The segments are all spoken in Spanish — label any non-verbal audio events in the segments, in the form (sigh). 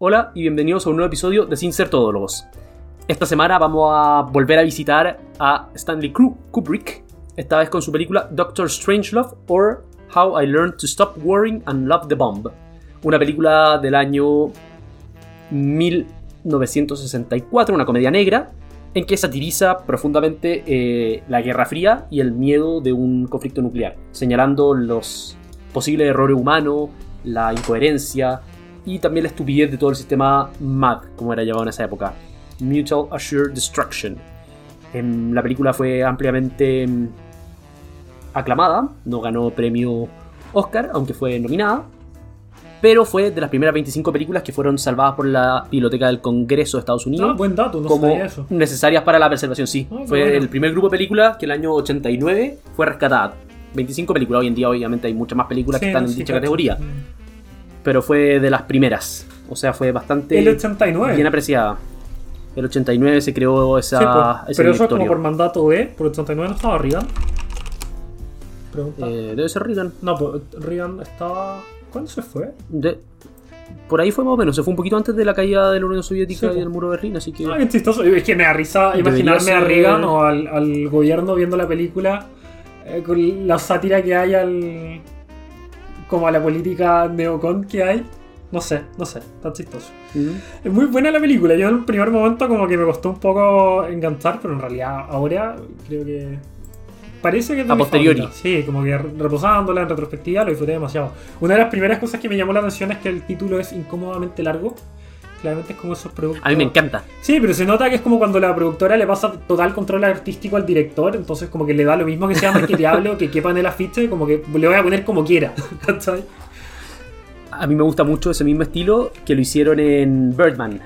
Hola y bienvenidos a un nuevo episodio de Sin Ser Todólogos. Esta semana vamos a volver a visitar a Stanley Kubrick, esta vez con su película Doctor Strangelove or How I Learned to Stop Worrying and Love the Bomb, una película del año 1964, una comedia negra, en que satiriza profundamente eh, la Guerra Fría y el miedo de un conflicto nuclear, señalando los posibles errores humanos, la incoherencia y también la estupidez de todo el sistema MAD, como era llamado en esa época, Mutual Assured Destruction. Em, la película fue ampliamente em, aclamada, no ganó premio Oscar, aunque fue nominada, pero fue de las primeras 25 películas que fueron salvadas por la Biblioteca del Congreso de Estados Unidos. Ah, buen dato, no como sabía eso. necesarias para la preservación, sí. Ah, fue bueno. el primer grupo de películas que el año 89 fue rescatada. 25 películas, hoy en día obviamente hay muchas más películas que están no, en sí, dicha cacho. categoría, Mm. Pero fue de las primeras. O sea, fue bastante El 89. bien apreciada. El 89 se creó esa, Sí, pues, ese pero eso es como por mandato de. Por el 89 no estaba Reagan. Pregunta. Eh, debe ser Reagan. No, pues Reagan estaba. ¿Cuándo se fue? De- por ahí fue más o menos, se fue un poquito antes de la caída de la Unión Soviética Sí, y pues. del muro de Berlín, así que... Ah, qué chistoso. Es que me da risa imaginarme a Reagan o al, al gobierno viendo la película eh, con la sátira que hay al. Como a la política neocon que hay. No sé, no sé, tan chistoso. Mm. Es muy buena la película. Yo en el primer momento como que me costó un poco enganchar, pero en realidad ahora creo que parece que es de A posteriori. Sí, como que reposándola en retrospectiva lo disfruté demasiado. Una de las primeras cosas que me llamó la atención es que el título es incómodamente largo. Claramente es como esos productos. A mí me encanta. Sí, pero se nota que es como cuando la productora le pasa total control artístico al director, entonces como que le da lo mismo que sea marketeable que quepa en el afiche, como que le voy a poner como quiera. (laughs) ¿cachai? A mí me gusta mucho ese mismo estilo que lo hicieron en Birdman.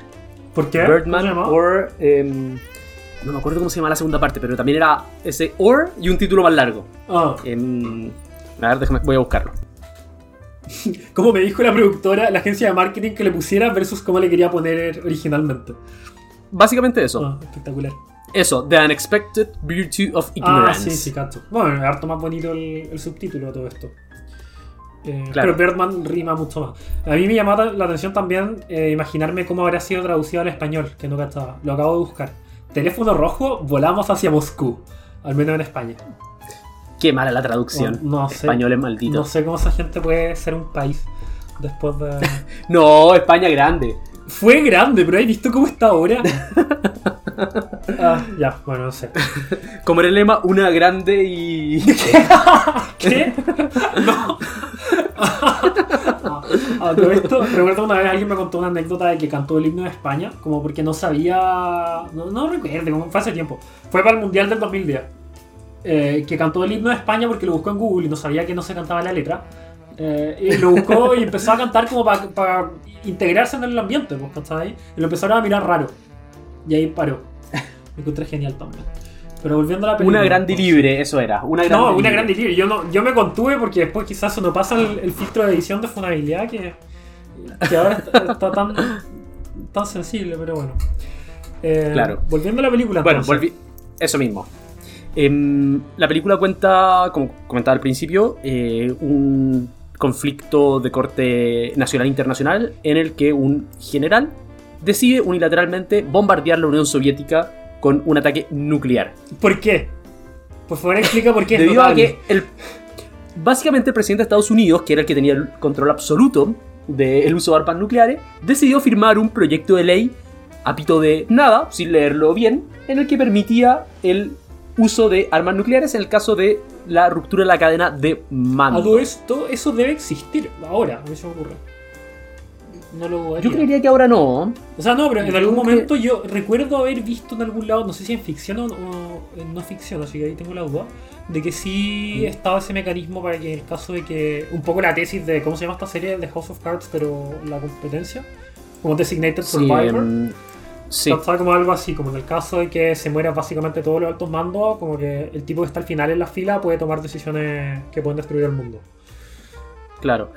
¿Por qué? ¿Cómo se Birdman llama? or... em, no me acuerdo cómo se llama la segunda parte, pero también era ese or y un título más largo. Ah. Em, a ver, déjame, voy a buscarlo. (laughs) Como me dijo la productora, la agencia de marketing que le pusiera versus cómo le quería poner originalmente. Básicamente eso. Ah, espectacular. Eso, The Unexpected Virtue of Ah, Ignorance. sí, sí, cacho. Bueno, harto más bonito el, el subtítulo de todo esto. Eh, Claro. Pero Birdman rima mucho más. A mí me llamaba la atención también eh, imaginarme cómo habrá sido traducido al español, que no cachaba. Lo acabo de buscar. Teléfono rojo, volamos hacia Moscú. Al menos en España. Qué mala la traducción. No, no sé. Español es maldito. No sé cómo esa gente puede ser un país después de. (laughs) No, España grande. Fue grande, pero ¿has visto cómo está ahora? (laughs) ah, ya, bueno, no sé. Como era el lema, una grande y. (laughs) ¿Qué? No. Ah, todo esto, recuerdo una vez alguien me contó una anécdota de que cantó el himno de España, como porque no sabía. No, no recuerdo, como fue hace tiempo. Fue para el Mundial del 2010. Eh, que cantó el himno de España porque lo buscó en Google y no sabía que no se cantaba la letra. Eh, y lo buscó y empezó a cantar como para integrarse en el ambiente, pues, ¿cachai? Y lo empezaron a mirar raro. Y ahí paró. Me encontré genial también. Pero volviendo a la película. Una grande y entonces- libre, eso era. Una grande no, una libre. gran delirio. Yo, no, yo me contuve porque después quizás eso no pasa el, el filtro de edición de funabilidad que, que ahora está, está tan, tan sensible, pero bueno. Eh, Claro. Volviendo a la película. Bueno, entonces. volví. Eso mismo. Em, la película cuenta, como comentaba al principio, eh, un conflicto de corte nacional e internacional en el que un general decide unilateralmente bombardear la Unión Soviética con un ataque nuclear. ¿Por qué? Por favor, explica por qué es (laughs) Debido a que el, básicamente el presidente de Estados Unidos, que era el que tenía el control absoluto del uso de armas nucleares, decidió firmar un proyecto de ley a pito de nada, sin leerlo bien, en el que permitía el uso de armas nucleares en el caso de la ruptura de la cadena de A mando. todo esto, eso debe existir ahora, a mí se me ocurre. No lo. Yo creería que ahora no. O sea, no, pero en Yo algún que- momento yo recuerdo haber visto en algún lado, no sé si en ficción o, o en no ficción, así que ahí tengo la duda, de que sí Mm. estaba ese mecanismo para que en el caso de que, un poco la tesis de, ¿cómo se llama esta serie? De House of Cards, pero la competencia, como Designated Sí, Survivor. Sí. Estaba como algo así, como en el caso de que se mueran básicamente todos los altos mandos, como que el tipo que está al final en la fila puede tomar decisiones que pueden destruir el mundo. Claro.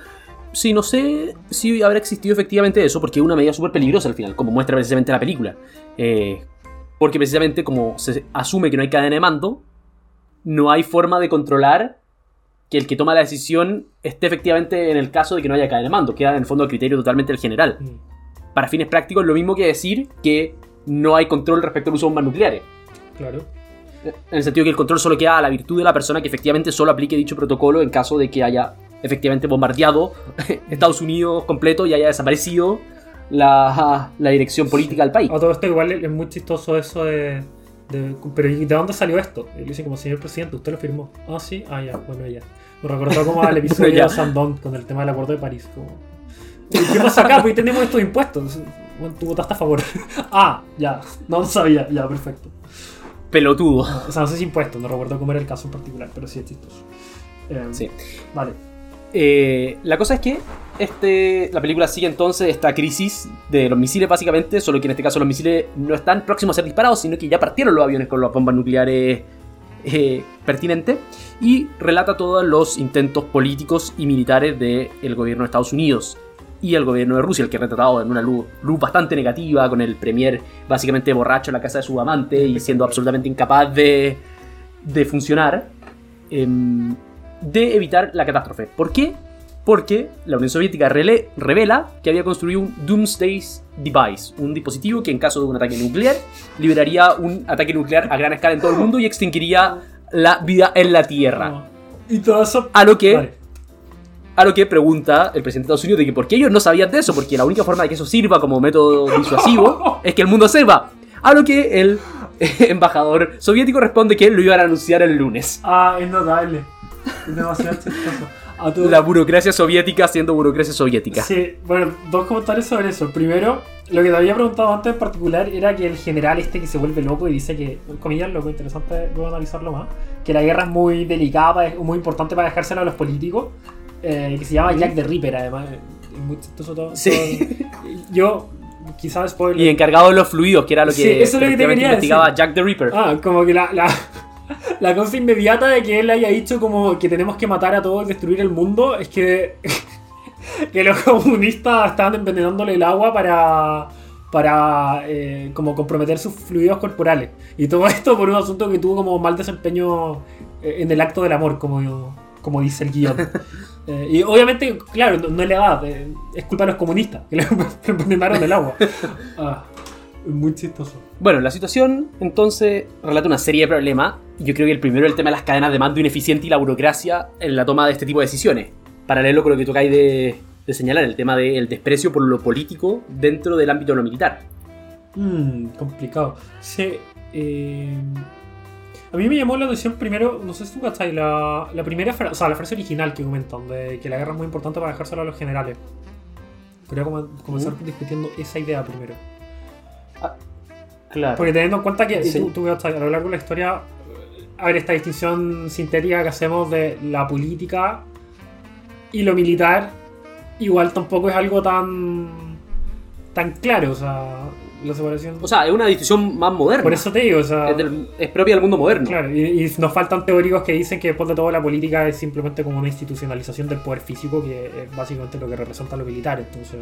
Sí, no sé si habrá existido efectivamente eso, porque es una medida súper peligrosa al final, como muestra precisamente la película. Eh, porque precisamente como se asume que no hay cadena de mando, no hay forma de controlar que el que toma la decisión esté efectivamente en el caso de que no haya cadena de mando. Queda en el fondo a criterio totalmente del general. Mm. Para fines prácticos, lo mismo que decir que no hay control respecto al uso de bombas nucleares. Claro. En el sentido que el control solo queda a la virtud de la persona que efectivamente solo aplique dicho protocolo en caso de que haya efectivamente bombardeado (laughs) Estados Unidos completo y haya desaparecido la, la dirección política del país. A todo esto igual es muy chistoso eso de... de- pero ¿y de dónde salió esto? Y le dicen como señor presidente, usted lo firmó. Ah, sí, ah, ya, bueno, ya. Me recordó como al (laughs) episodio de Sandón con el tema del acuerdo de París. Como... ¿Y ¿Qué pasa acá? Pues tenemos estos impuestos. Bueno, tú votaste a favor. (laughs) ah, ya, no lo sabía, ya, perfecto. Pelotudo. O sea, no sé si impuestos, no recuerdo cómo era el caso en particular, pero sí es chistoso. Eh, Sí. Vale. Eh, la cosa es que este, la película sigue entonces esta crisis de los misiles básicamente, solo que en este caso los misiles no están próximos a ser disparados, sino que ya partieron los aviones con las bombas nucleares eh, pertinentes y relata todos los intentos políticos y militares del gobierno de Estados Unidos y el gobierno de Rusia, el que es retratado en una luz, luz bastante negativa, con el premier básicamente borracho en la casa de su amante y siendo absolutamente incapaz de, de funcionar, em, de evitar la catástrofe. ¿Por qué? Porque la Unión Soviética rele- revela que había construido un Doomsday Device, un dispositivo que en caso de un ataque nuclear liberaría un ataque nuclear a gran escala en todo el mundo y extinguiría la vida en la Tierra. Y todo eso. A lo que Vale. A lo que pregunta el presidente de Estados Unidos de que por qué ellos no sabían de eso, porque la única forma de que eso sirva como método disuasivo (laughs) es que el mundo sepa. A lo que el eh, embajador soviético responde que lo iban a anunciar el lunes. Ah, es notable. Es demasiado chistoso. A todo- La burocracia soviética siendo burocracia soviética. Sí, bueno, dos comentarios sobre eso. Primero, lo que te había preguntado antes en particular era que el general este que se vuelve loco y dice que, comillas, loco, interesante, voy a analizarlo más, que la guerra es muy delicada, es muy importante para dejársela a los políticos, eh, que se llama Jack the Ripper, además. Es muy chistoso todo. Sí. todo- Yo, quizás spoiler. Y encargado de los fluidos, que era lo que, Sí, eso es lo que te quería investigaba decir. Jack the Ripper. Ah, como que la, la, la cosa inmediata de que él haya dicho como que tenemos que matar a todos y destruir el mundo es que, (laughs) que los comunistas estaban envenenándole el agua para, para eh, como comprometer sus fluidos corporales. Y todo esto por un asunto que tuvo como mal desempeño eh, en el acto del amor, como, como dice el guion. (laughs) Eh, y obviamente, claro, no, no es la edad, eh, es culpa de los comunistas, que le (laughs) envenenaron el agua. (laughs) Ah, muy chistoso. Bueno, la situación entonces relata una serie de problemas. Yo creo que el primero es el tema de las cadenas de mando ineficiente y la burocracia en la toma de este tipo de decisiones. Paralelo con lo que tocáis de, de señalar, el tema del desprecio por lo político dentro del ámbito de lo militar. Mmm, complicado. Sí, eh, a mí me llamó la atención primero, no sé si tú cachai, la, la primera frase, o sea, la frase original que comentan, de que la guerra es muy importante para dejárselo a los generales. Quería comenzar discutiendo esa idea primero. Claro. Porque teniendo en cuenta que Sí. tú, tú, cachai, a lo largo de la historia, a ver, esta distinción sintética que hacemos de la política y lo militar, igual tampoco es algo tan, tan claro, o sea, la separación... O sea, es una discusión más moderna. Por eso te digo, o sea... es, del- es propia del mundo moderno. Claro, y, y nos faltan teóricos que dicen que después de todo la política es simplemente como una institucionalización del poder físico, que es básicamente lo que representa lo militar. Entonces,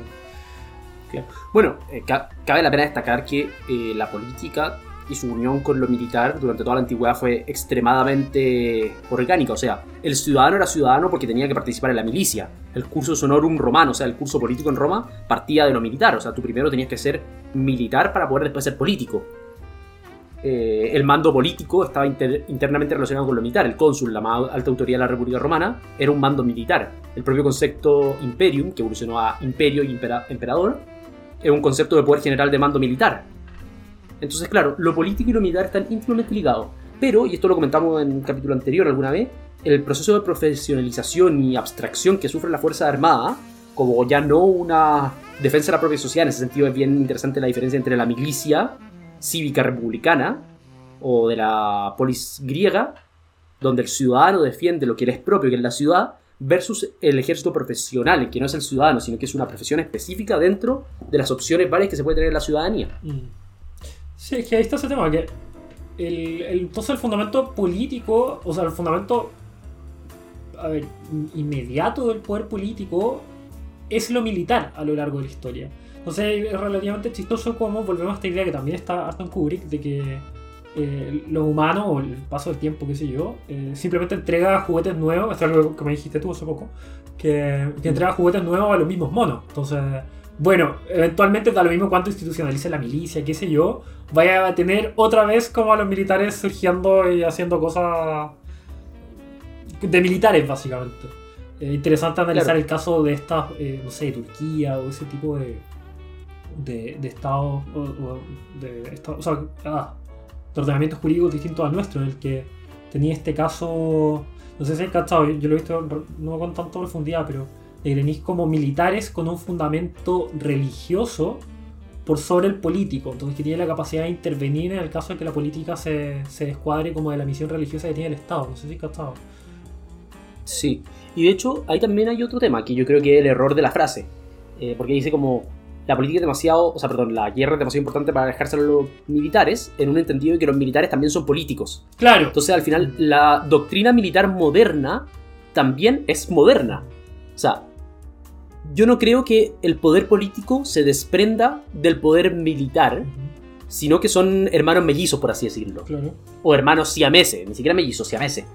Claro. Bueno, eh, ca- cabe la pena destacar que eh, la política y su unión con lo militar durante toda la antigüedad fue extremadamente orgánica. O sea, el ciudadano era ciudadano porque tenía que participar en la milicia. El curso sonorum romano, o sea, el curso político en Roma, partía de lo militar. O sea, tú primero tenías que ser militar para poder después ser político. Eh, el mando político estaba inter- internamente relacionado con lo militar. El cónsul, la más alta autoridad de la República Romana, era un mando militar. El propio concepto imperium, que evolucionó a imperio y impera- emperador, es un concepto de poder general de mando militar. Entonces, claro, lo político y lo militar están íntimamente ligados. Pero, y esto lo comentamos en un capítulo anterior alguna vez, el proceso de profesionalización y abstracción que sufre la Fuerza Armada, como ya no una defensa de la propia sociedad, en ese sentido es bien interesante la diferencia entre la milicia cívica republicana o de la polis griega, donde el ciudadano defiende lo que le es propio, que es la ciudad, versus el ejército profesional, que no es el ciudadano, sino que es una profesión específica dentro de las opciones varias que se puede tener la ciudadanía. mm. sí, es que ahí está ese tema, que entonces el fundamento político, o sea, el fundamento, a ver, in- inmediato del poder político es lo militar a lo largo de la historia. Entonces es relativamente chistoso cómo volvemos a esta idea que también está hasta en Kubrick de que eh, lo humano o el paso del tiempo, qué sé yo, eh, simplemente entrega juguetes nuevos, esto es algo que me dijiste tú hace poco, que, que entrega juguetes nuevos a los mismos monos. Entonces, bueno, eventualmente da lo mismo cuánto institucionalice la milicia, qué sé yo, vaya a tener otra vez como a los militares surgiendo y haciendo cosas de militares, básicamente. Es interesante analizar Claro. el caso de estas, eh, no sé, Turquía o ese tipo de, de, de estados, o, o de, o sea, ah, de ordenamientos jurídicos distintos al nuestro, en el que tenía este caso, no sé si hay cachado, yo, yo lo he visto no con tanta profundidad, pero de tenéis como militares con un fundamento religioso por sobre el político, entonces que tiene la capacidad de intervenir en el caso de que la política se, se descuadre como de la misión religiosa que tiene el Estado, no sé si hay cachado. Sí. Y de hecho, ahí también hay otro tema que yo creo que es el error de la frase. Eh, porque dice como la política es demasiado, o sea, perdón, la guerra es demasiado importante para dejárselo a los militares, en un entendido de que los militares también son políticos. Claro, Entonces, al final, la doctrina militar moderna también es moderna. O sea, yo no creo que el poder político se desprenda del poder militar, sino que son hermanos mellizos, por así decirlo. claro. O hermanos siameses, ni siquiera mellizos, siameses.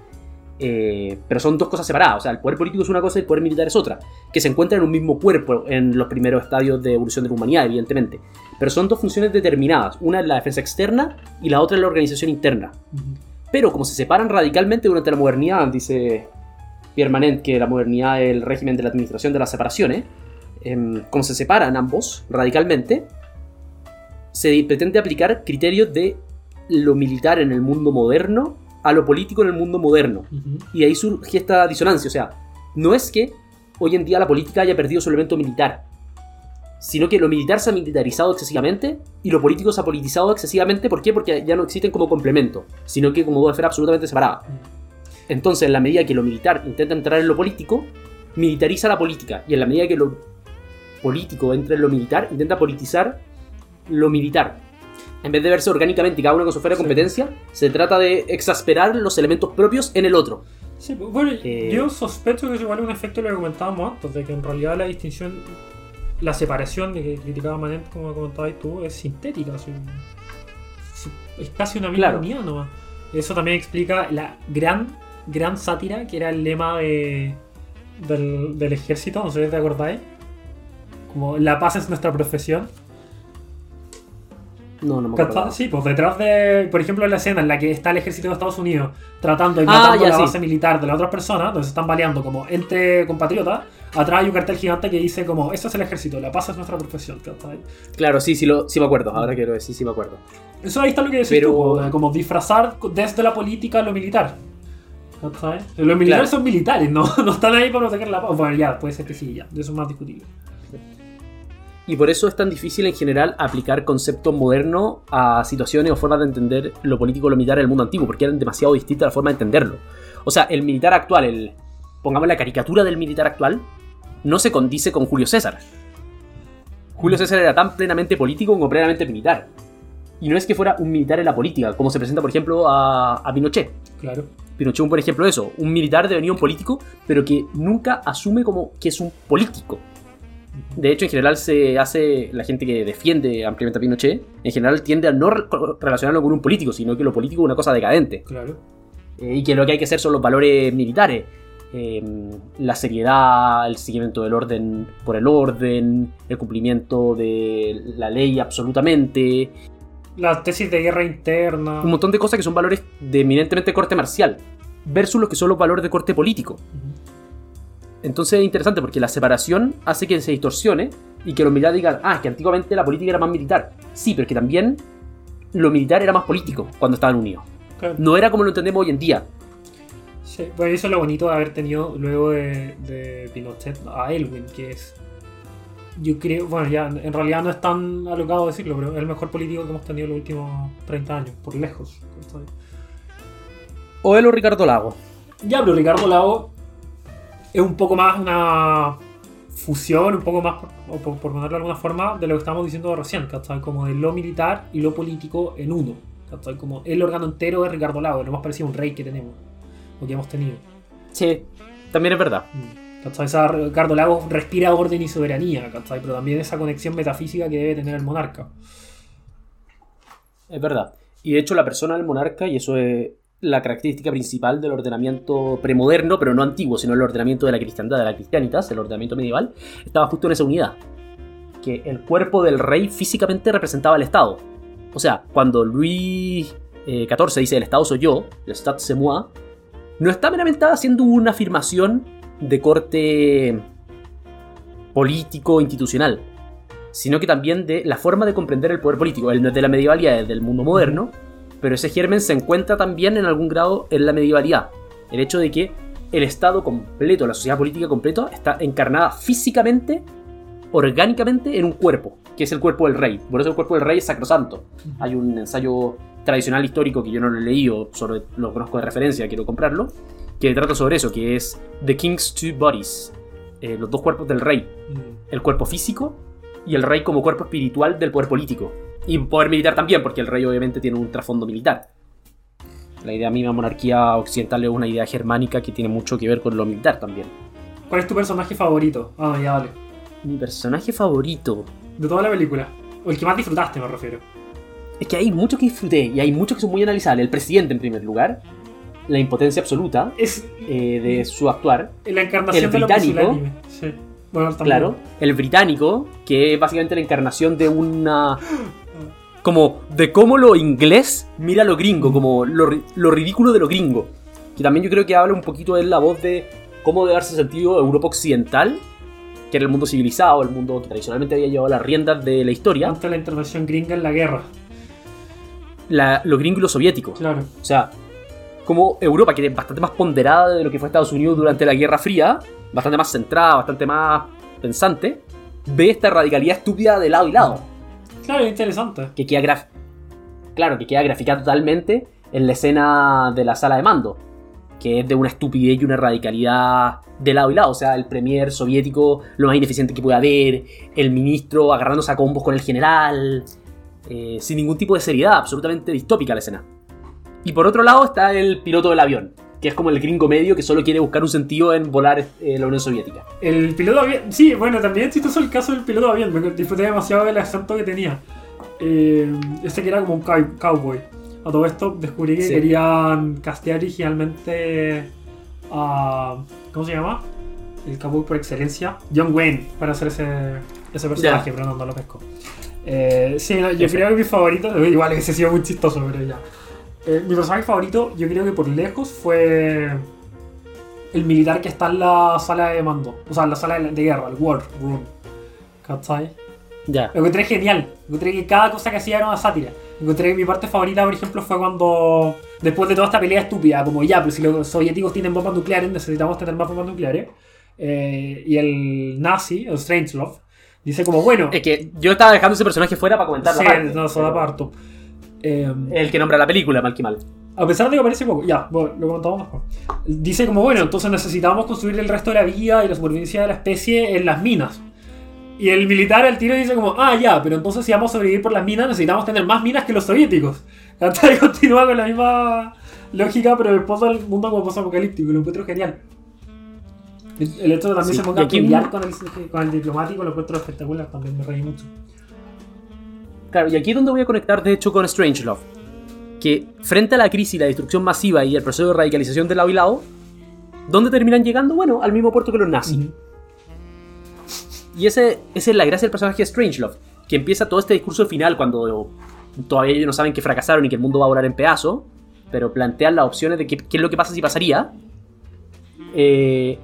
Eh, pero son dos cosas separadas. O sea, el poder político es una cosa y el poder militar es otra. Que se encuentran en un mismo cuerpo en los primeros estadios de evolución de la humanidad, evidentemente. Pero son dos funciones determinadas. Una es la defensa externa y la otra es la organización interna. Pero como se separan radicalmente durante la modernidad, dice Pierre Manent que la modernidad es el régimen de la administración de las separaciones, em, como se separan ambos radicalmente, se pretende aplicar criterios de lo militar en el mundo moderno a lo político en el mundo moderno. Y ahí surge esta disonancia. O sea, no es que hoy en día la política haya perdido su elemento militar, sino que lo militar se ha militarizado excesivamente y lo político se ha politizado excesivamente. ¿Por qué? Porque ya no existen como complemento, sino que como dos esferas absolutamente separadas. Entonces, en la medida que lo militar intenta entrar en lo político, militariza la política. Y en la medida que lo político entra en lo militar, intenta politizar lo militar. En vez de verse orgánicamente y cada uno con su esfera de competencia, se trata de exasperar los elementos propios en el otro. Sí, pues, bueno, Eh, yo sospecho que es igual un efecto de lo que comentábamos antes, de que en realidad la distinción, la separación de que criticaba Manent, como comentabas tú, es sintética, sí, es casi una misma Claro. unidad nomás. Eso también explica la gran, gran sátira que era el lema de, del, del ejército, no sé si te acordáis. Como la paz es nuestra profesión. No, no me acuerdo. Sí, pues detrás de, por ejemplo, en la escena en la que está el ejército de Estados Unidos tratando y Ah, matando ya, la sí. base militar de las otras personas, donde se están baleando como entre compatriotas, atrás hay un cartel gigante que dice como, esto es el ejército, la paz es nuestra profesión, ¿cachai? Claro, sí, sí, lo, sí me acuerdo. Ahora quiero decir, sí me acuerdo. Eso ahí está lo que decís Pero- tú, como disfrazar desde la política lo militar. ¿cachai? Los militares Claro. son militares, ¿no? (laughs) no están ahí para proteger la paz. Bueno, ya, puede ser que sí, ya, eso es más discutible. Y por eso es tan difícil en general aplicar conceptos modernos a situaciones o formas de entender lo político o lo militar en el mundo antiguo, porque eran demasiado distintas la forma de entenderlo. O sea, el militar actual, el, pongamos la caricatura del militar actual, no se condice con Julio César. Julio César era tan plenamente político como plenamente militar. Y no es que fuera un militar en la política, como se presenta, por ejemplo, a, a Pinochet. Claro. Pinochet un buen ejemplo de eso. Un militar devenido un político, pero que nunca asume como que es un político. De hecho, en general se hace, la gente que defiende ampliamente a Pinochet, en general tiende a no re- relacionarlo con un político, sino que lo político es una cosa decadente. Claro. Eh, y que lo que hay que hacer son los valores militares. Eh, la seriedad, el seguimiento del orden por el orden, el cumplimiento de la ley absolutamente, La tesis de guerra interna. un montón de cosas que son valores de eminentemente corte marcial, versus los que son los valores de corte político. Ujú. Entonces es interesante porque la separación hace que se distorsione y que los militares digan, ah, es que antiguamente la política era más militar. Sí, pero es que también lo militar era más político cuando estaban unidos. Claro. No era como lo entendemos hoy en día. Sí, bueno, eso es lo bonito de haber tenido luego de, de Pinochet a Elwin, que es. Yo creo, bueno, ya en realidad no es tan alocado decirlo, pero es el mejor político que hemos tenido en los últimos 30 años, por lejos. O él o Ricardo Lago. Ya, pero Ricardo Lago es un poco más una fusión, un poco más, o por, por ponerlo de alguna forma, de lo que estábamos diciendo recién, ¿cachai? Como de lo militar y lo político en uno, ¿cachai? Como el órgano entero de Ricardo Lago, lo más parecido a un rey que tenemos, o que hemos tenido. Sí, también es verdad. ¿Cachai? Esa Ricardo Lagos respira orden y soberanía, ¿cachai? Pero también esa conexión metafísica que debe tener el monarca. Es verdad. Y de hecho la persona del monarca, y eso es la característica principal del ordenamiento premoderno, pero no antiguo, sino el ordenamiento de la cristiandad, de la cristianitas, el ordenamiento medieval, estaba justo en esa unidad. que el cuerpo del rey físicamente representaba al Estado. O sea, cuando Luis XIV dice el Estado soy yo, el Stat c'est moi, no está meramente haciendo una afirmación de corte político institucional, sino que también de la forma de comprender el poder político. Es de la medievalidad, es del mundo moderno, pero ese germen se encuentra también en algún grado en la medievalidad. El hecho de que el Estado completo, la sociedad política completa, está encarnada físicamente, orgánicamente en un cuerpo, que es el cuerpo del rey. Por eso el cuerpo del rey es sacrosanto. Hay un ensayo tradicional histórico que yo no lo he leído, solo lo conozco de referencia, quiero comprarlo, que trata sobre eso, que es The King's Two Bodies, eh, los dos cuerpos del rey, el cuerpo físico y el rey como cuerpo espiritual del poder político. Y poder militar también, porque el rey obviamente tiene un trasfondo militar. La idea misma monarquía occidental es una idea germánica que tiene mucho que ver con lo militar también. ¿Cuál es tu personaje favorito? Ah, ya vale. Mi personaje favorito. De toda la película. O el que más disfrutaste, me refiero. Es que hay muchos que disfruté y hay muchos que son muy analizables. El presidente, en primer lugar. La impotencia absoluta Es eh, de su actuar. la encarnación El de lo británico. Sí. Bueno. Claro. El británico, que es básicamente la encarnación de una. (gasps) (gasps) Como de cómo lo inglés mira a lo gringo, como lo, lo ridículo de lo gringo. Que también yo creo que habla un poquito de la voz de cómo debe darse sentido Europa Occidental, que era el mundo civilizado, el mundo que tradicionalmente había llevado las riendas de la historia, Ante la intervención gringa en la guerra. la- lo gringo y lo soviético. Claro. O sea, como Europa, que es bastante más ponderada de lo que fue Estados Unidos durante la Guerra Fría, bastante más centrada, bastante más pensante, ve esta radicalidad estúpida de lado y lado. Claro, interesante. Que queda graf claro, que queda graficada totalmente en la escena de la sala de mando. Que es de una estupidez y una radicalidad de lado y lado. O sea, el premier soviético lo más ineficiente que puede haber, el ministro agarrándose a combos con el general, eh, sin ningún tipo de seriedad, absolutamente distópica la escena. Y por otro lado está el piloto del avión, que es como el gringo medio que solo quiere buscar un sentido en volar eh, la Unión Soviética. El piloto avión. Sí, bueno, también chistoso el caso del piloto avión. Me disfruté demasiado del acento que tenía. Eh, este que era como un cow- cowboy. A todo esto descubrí que Sí. querían castear originalmente a. ¿Cómo se llama? El cowboy por excelencia. John Wayne para hacer ese, ese personaje, pero no, no lo pesco. Eh, sí, no, yo creo que mi favorito. Igual ese ha sido muy chistoso, pero ya. Eh, mi personaje favorito, yo creo que por lejos fue el militar que está en la sala de mando. O sea, en la sala de, de guerra, el War Room. ¿Cachai? Ya. Lo encontré genial. Encontré que cada cosa que hacía era una sátira. Encontré que mi parte favorita, por ejemplo, fue cuando, después de toda esta pelea estúpida, como ya, pues si los soviéticos tienen bombas nucleares, necesitamos tener más bombas nucleares. Eh, y el nazi, el Strangelove, dice como, bueno, Es que yo estaba dejando ese personaje fuera para comentar sí, la parte. no, da pero- para harto. Eh, El que nombra la película, mal que mal. a pesar de que aparece poco, ya, bueno, lo comentamos mejor. Dice como, bueno, entonces necesitamos construir el resto de la vida y la supervivencia de la especie en las minas. Y el militar al tiro dice como, ah, ya, pero entonces si vamos a sobrevivir por las minas necesitamos tener más minas que los soviéticos. (laughs) Hasta ahí continúa con la misma lógica, pero después del mundo como post-apocalíptico, y lo encuentro genial. El el hecho de también Sí, se ponga a pelear con el, con el diplomático lo encuentro espectacular, también me reí mucho. Claro, y aquí es donde voy a conectar de hecho con Strangelove. Que frente a la crisis, la destrucción masiva y el proceso de radicalización de lado y lado, ¿dónde terminan llegando? Bueno, al mismo puerto que los nazis. Y ese, esa es la gracia del personaje de Strangelove, que empieza todo este discurso final cuando todavía ellos no saben que fracasaron y que el mundo va a volar en pedazos, pero plantean las opciones de qué, qué es lo que pasa si pasaría. Eh,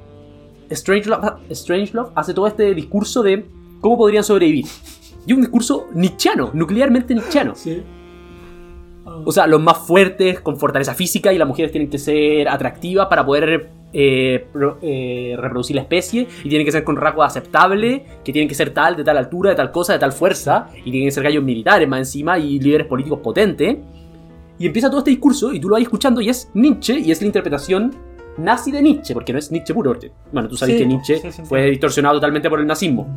Strangelove, Strangelove hace todo este discurso de cómo podrían sobrevivir. Y un discurso nichiano, nuclearmente nichiano. Sí. Ah. O sea, los más fuertes, con fortaleza física, y las mujeres tienen que ser atractivas para poder eh, pro- eh, reproducir la especie, y tienen que ser con rasgos aceptables, que tienen que ser tal, de tal altura, de tal cosa, de tal fuerza, y tienen que ser gallos militares más encima, y líderes políticos potentes. Y empieza todo este discurso, y tú lo vas escuchando, y es Nietzsche, y es la interpretación nazi de Nietzsche, porque no es Nietzsche puro. porque, Bueno, tú sabes Sí, que Nietzsche sí, sí, fue distorsionado totalmente por el nazismo.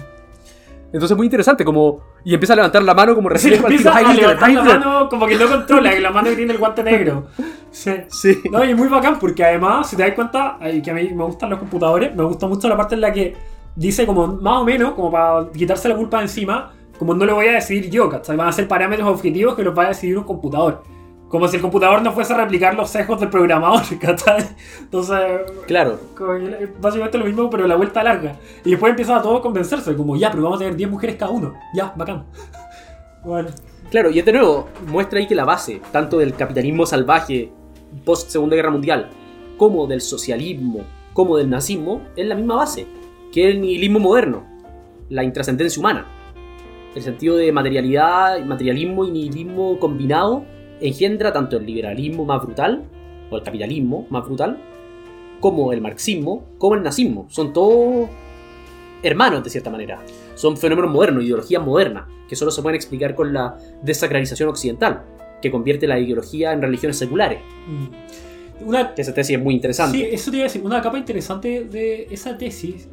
Entonces, muy interesante, como. Y empieza a levantar la mano como Sí, recién empieza a levantar la mano como que no controla, que la mano que tiene el guante negro. Sí. Sí. No, y es muy bacán porque además, si te das cuenta, que a mí me gustan los computadores, me gusta mucho la parte en la que dice como más o menos, como para quitarse la culpa de encima, como no lo voy a decidir yo, ¿cachai? Van a ser parámetros objetivos que los va a decidir un computador. Como si el computador no fuese a replicar los sesgos del programador, (laughs) ¿cachai? Entonces, Claro, básicamente lo mismo, pero la vuelta larga. Y después empiezan a todos a convencerse, como ya, pero vamos a tener 10 mujeres cada uno. Ya, bacán. (laughs) Bueno, claro, y de nuevo, muestra ahí que la base, tanto del capitalismo salvaje post Segunda Guerra Mundial, como del socialismo, como del nazismo, es la misma base, que el nihilismo moderno, la intrascendencia humana. El sentido de materialidad, materialismo y nihilismo combinado engendra tanto el liberalismo más brutal, o el capitalismo más brutal, como el marxismo, como el nazismo. Son todos hermanos de cierta manera. Son fenómenos modernos, ideologías modernas, que solo se pueden explicar con la desacralización occidental, que convierte la ideología en religiones seculares. mm. una Que esa tesis es muy interesante. Sí, eso te iba a decir. Una capa interesante de esa tesis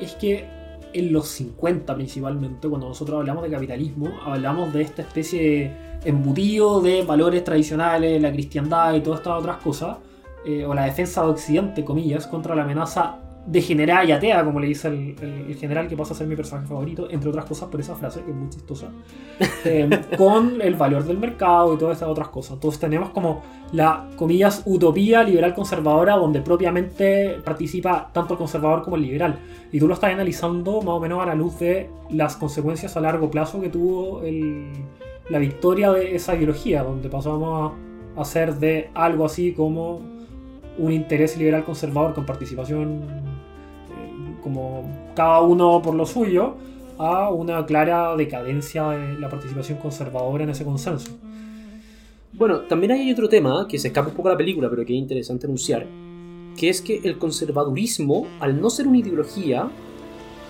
es que en los 50 principalmente, cuando nosotros hablamos de capitalismo, hablamos de esta especie de embutido de valores tradicionales, la cristiandad y todas estas otras cosas, eh, o la defensa de Occidente, comillas, contra la amenaza degenerada y atea, como le dice el, el- el general, que pasa a ser mi personaje favorito, entre otras cosas por esa frase, que es muy chistosa, (laughs) eh, con el valor del mercado y todas estas otras cosas. Entonces tenemos como la, comillas, utopía liberal conservadora, donde propiamente participa tanto el conservador como el liberal. Y tú lo estás analizando más o menos a la luz de las consecuencias a largo plazo que tuvo el- la victoria de esa ideología, donde pasamos a hacer de algo así como un interés liberal conservador con participación como cada uno por lo suyo a una clara decadencia de la participación conservadora en ese consenso. Bueno, también hay otro tema que se escapa un poco a la película, pero que es interesante anunciar, que es que el conservadurismo, al no ser una ideología,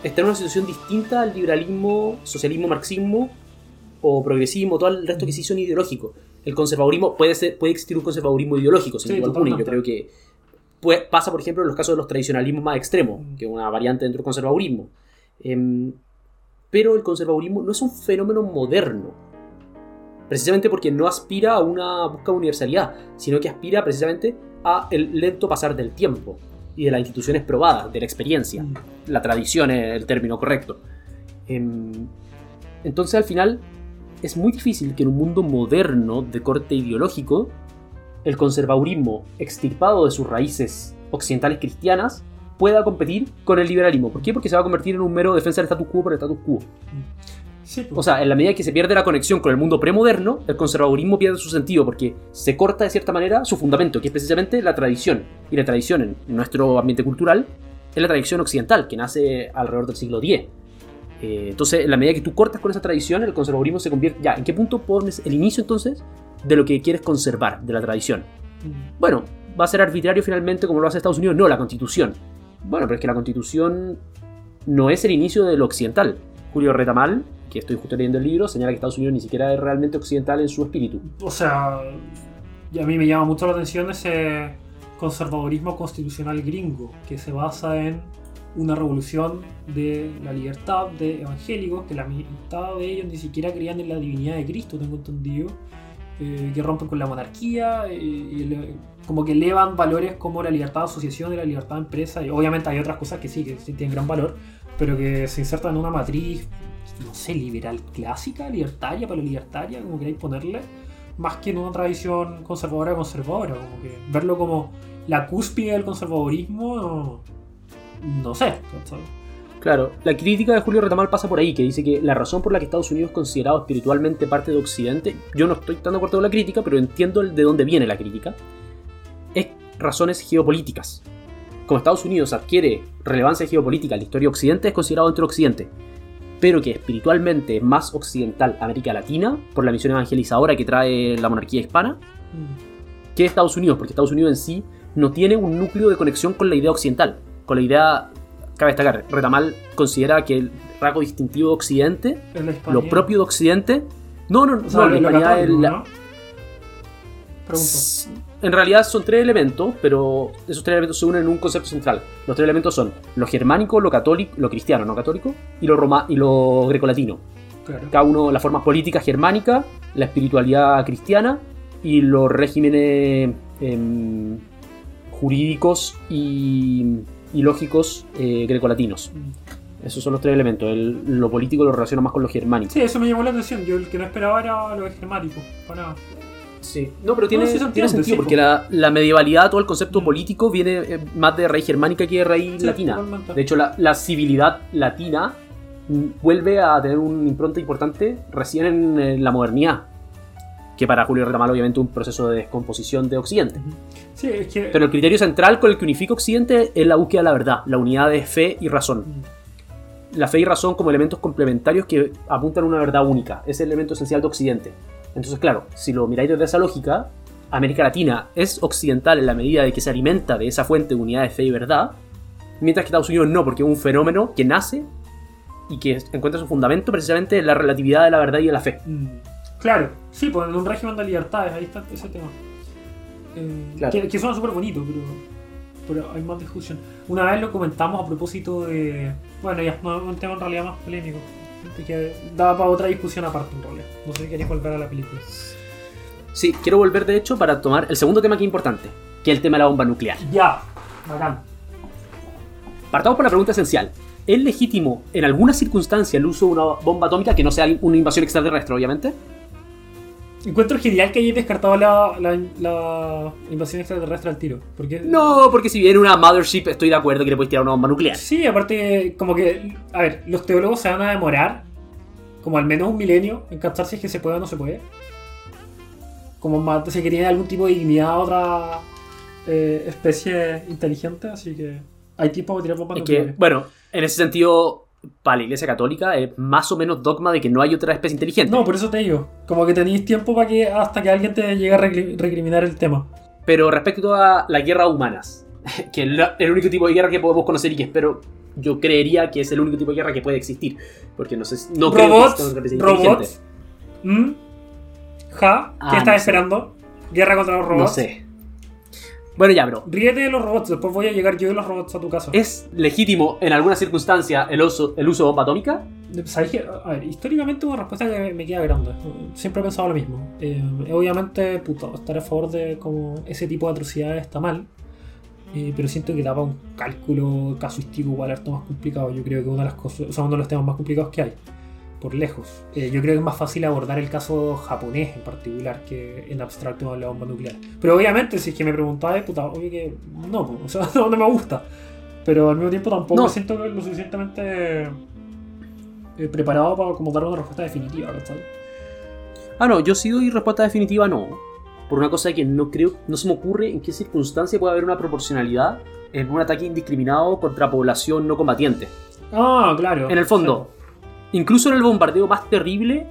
está en una situación distinta al liberalismo, socialismo, marxismo o progresismo, todo el resto que sí son ideológicos. El conservadurismo puede ser, puede existir un conservadurismo ideológico, sin Sí, duda alguna, yo creo que puede- pasa, por ejemplo, en los casos de los tradicionalismos más extremos, Mm. que es una variante dentro del conservadurismo. Em, pero el conservadurismo no es un fenómeno moderno, precisamente porque no aspira a una búsqueda de universalidad, sino que aspira precisamente a el lento pasar del tiempo y de las instituciones probadas, de la experiencia. La tradición es el término correcto. Em, entonces al final es muy difícil que en un mundo moderno de corte ideológico el conservadurismo extirpado de sus raíces occidentales cristianas pueda competir con el liberalismo. ¿Por qué? Porque se va a convertir en un mero defensa del status quo por el status quo. Sí, pues. O sea, en la medida que se pierde la conexión con el mundo premoderno, el conservadurismo pierde su sentido porque se corta de cierta manera su fundamento, que es precisamente la tradición. Y la tradición en nuestro ambiente cultural es la tradición occidental, que nace alrededor del siglo X. Eh, entonces, en la medida que tú cortas con esa tradición, el conservadurismo se convierte... Ya, ¿en qué punto pones el inicio entonces de lo que quieres conservar, de la tradición? Mm. Bueno, va a ser arbitrario finalmente como lo hace Estados Unidos. No, la constitución. Bueno, pero es que la constitución no es el inicio de lo occidental. Julio Retamal, que estoy justo leyendo el libro, señala que Estados Unidos ni siquiera es realmente occidental en su espíritu. O sea, y a mí me llama mucho la atención ese conservadurismo constitucional gringo, que se basa en una revolución de la libertad de evangélicos, que la mitad de ellos ni siquiera creían en la divinidad de Cristo, tengo entendido, eh, que rompen con la monarquía, eh, como que elevan valores como la libertad de asociación y la libertad de empresa, y obviamente hay otras cosas que sí, que sí tienen gran valor, pero que se insertan en una matriz, no sé, liberal clásica, libertaria, para libertaria, como queráis ponerle, más que en una tradición conservadora conservadora, como que verlo como la cúspide del conservadurismo, no, no sé. Claro, la crítica de Julio Retamal pasa por ahí, que dice que la razón por la que Estados Unidos es considerado espiritualmente parte de Occidente, yo no estoy tan de acuerdo con la crítica, pero entiendo el- de dónde viene la crítica, es razones geopolíticas. Como Estados Unidos adquiere relevancia geopolítica en la historia de Occidente, es considerado dentro de Occidente, pero que espiritualmente es más occidental América Latina, por la misión evangelizadora que trae la monarquía hispana, que Estados Unidos, porque Estados Unidos en sí no tiene un núcleo de conexión con la idea occidental, con la idea, cabe destacar, Retamal considera que el rasgo distintivo de Occidente, lo propio de Occidente, no, no, O sea, no, la hispanidad es. En realidad son tres elementos, pero esos tres elementos se unen en un concepto central. Los tres elementos son lo germánico, lo católico, lo cristiano, no católico, y lo roma y lo grecolatino. Claro. Cada uno, las formas políticas germánicas, la espiritualidad cristiana y los regímenes em, jurídicos y, y lógicos eh, grecolatinos. Mm. Esos son los tres elementos. El- lo político lo relaciona más con lo germánico. Sí, eso me llamó la atención. Yo el que no esperaba era lo germático. Para nada. Sí, no, pero tiene, No, sí, tiene sentido, sí, porque po. la, la medievalidad, todo el concepto Mm. político viene eh, más de raíz germánica que de raíz Sí, latina. totalmente. De hecho, la, la civilidad latina mm, vuelve a tener una impronta importante recién en, eh, la modernidad. Que para Julio Retamal, obviamente, un proceso de descomposición de Occidente. Sí, es que. Pero el criterio central con el que unifica Occidente es la búsqueda de la verdad, la unidad de fe y razón. La fe y razón como elementos complementarios que apuntan a una verdad única. Es el elemento esencial de Occidente. Entonces, claro, si lo miráis desde esa lógica, América Latina es occidental en la medida de que se alimenta de esa fuente de unidad de fe y verdad, mientras que Estados Unidos no, porque es un fenómeno que nace y que encuentra su fundamento precisamente en la relatividad de la verdad y de la fe. Mm, Claro, sí, pues en un régimen de libertades, ahí está ese tema. Eh, Claro. que, que suena súper bonito, pero, pero hay más discusión. Una vez lo comentamos a propósito de. Bueno, ya no un tema en realidad más polémico. Que daba para otra discusión aparte, en realidad. No sé si queréis volver a la película. Sí, quiero volver de hecho para tomar el segundo tema que es importante, que es el tema de la bomba nuclear. Ya, bacán. Partamos por la pregunta esencial. ¿Es legítimo en alguna circunstancia el uso de una bomba atómica que no sea una invasión extraterrestre, obviamente? Encuentro genial que hayáis descartado la, la, la invasión extraterrestre al tiro. Porque No, porque si viene una mothership estoy de acuerdo que le puedes tirar una bomba nuclear. Sí, aparte, como que. A ver, los teólogos se van a demorar como al menos un milenio en captar si es que se puede o no se puede. Como más, si querían algún tipo de dignidad a otra eh, especie inteligente, así que hay tiempo para tirar bombas que, nucleares. bueno, en ese sentido, para la Iglesia Católica es más o menos dogma de que no hay otra especie inteligente. No, por eso te digo, como que tenéis tiempo para que hasta que alguien te llegue a recri- recriminar el tema. Pero respecto a las guerras humanas, (laughs) que es la- el único tipo de guerra que podemos conocer y que espero, yo creería que es el único tipo de guerra que puede existir. Porque no sé, no creo que robots, otra especie robots. ¿Mm? Ja, ¿qué Ah, estás no esperando? ¿Guerra contra los robots? No sé. Bueno, ya, bro. Ríete de los robots, después voy a llegar yo y los robots a tu casa. ¿Es legítimo en alguna circunstancia el uso, el uso de bomba atómica? ¿Sabes qué? A ver, históricamente una respuesta que me queda grande. Siempre he pensado lo mismo. Eh, obviamente, puta, estar a favor de como ese tipo de atrocidades está mal. eh, pero siento que daba un cálculo casuístico igual harto más complicado. Yo creo que una de las cosas, o sea, uno de los temas más complicados que hay. Por lejos. Eh, yo creo que es más fácil abordar el caso japonés en particular que en abstracto de la bomba nuclear. Pero obviamente, si es que me preguntabas, puta, obvio que no, po, o sea, (laughs) no, no me gusta. Pero al mismo tiempo tampoco No. me siento lo suficientemente eh, preparado para como dar una respuesta definitiva, ¿cachai? Ah, no, yo sí doy respuesta definitiva no. Por una cosa que no creo, no se me ocurre en qué circunstancia puede haber una proporcionalidad en un ataque indiscriminado contra población no combatiente. Ah, claro. En el fondo, incluso en el bombardeo más terrible,